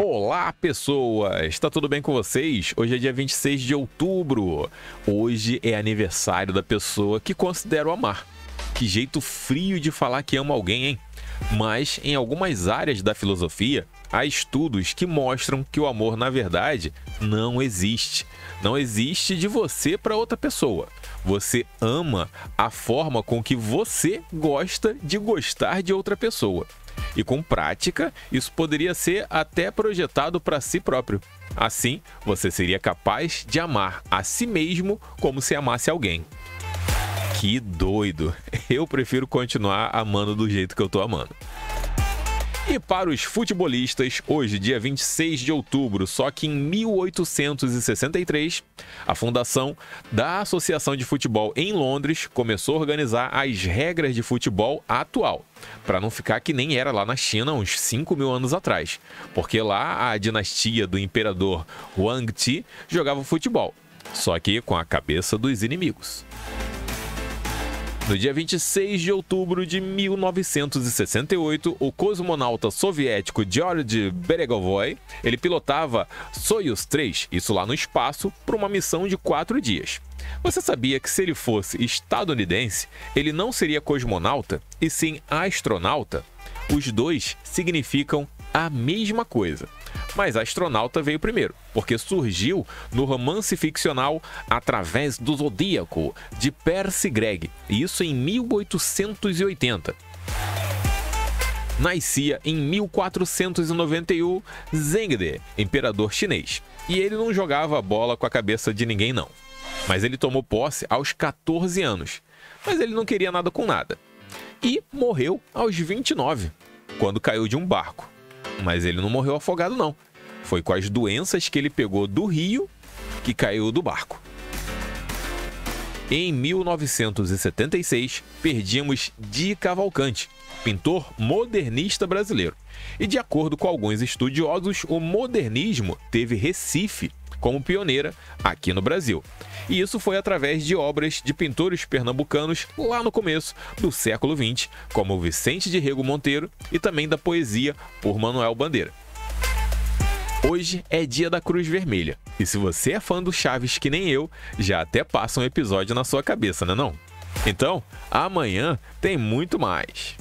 Olá, pessoas! Está tudo bem com vocês? Hoje é dia 26 de outubro. Hoje é aniversário da pessoa que considero amar. Que jeito frio de falar que ama alguém, hein? Mas em algumas áreas da filosofia, há estudos que mostram que o amor, na verdade, não existe. Não existe de você para outra pessoa. Você ama a forma com que você gosta de gostar de outra pessoa. E com prática, isso poderia ser até projetado para si próprio. Assim, você seria capaz de amar a si mesmo como se amasse alguém. Que doido! Eu prefiro continuar amando do jeito que eu tô amando. E para os futebolistas, hoje, dia 26 de outubro, só que em 1863, a fundação da Associação de Futebol em Londres começou a organizar as regras de futebol atual, para não ficar que nem era lá na China uns 5 mil anos atrás, porque lá a dinastia do imperador Huang Ti jogava futebol, só que com a cabeça dos inimigos. No dia 26 de outubro de 1968, o cosmonauta soviético Georgy Beregovoy, ele pilotava Soyuz 3, isso lá no espaço, para uma missão de quatro dias. Você sabia que se ele fosse estadunidense, ele não seria cosmonauta, e sim astronauta? Os dois significam a mesma coisa. Mas a astronauta veio primeiro, porque surgiu no romance ficcional Através do Zodíaco, de Percy Gregg, isso em 1880 nascia em 1491 Zhengde, imperador chinês. E ele não jogava bola com a cabeça de ninguém, não. Mas ele tomou posse aos 14 anos. Mas ele não queria nada com nada. E morreu aos 29, quando caiu de um barco. Mas ele não morreu afogado, não. Foi com as doenças que ele pegou do rio que caiu do barco. Em 1976, perdimos Di Cavalcante, pintor modernista brasileiro. E de acordo com alguns estudiosos, o modernismo teve Recife como pioneira aqui no Brasil. E isso foi através de obras de pintores pernambucanos lá no começo do século XX, como Vicente de Rego Monteiro e também da poesia por Manuel Bandeira. Hoje é dia da Cruz Vermelha. E se você é fã do Chaves que nem eu, já até passa um episódio na sua cabeça, não é não? Então, amanhã tem muito mais.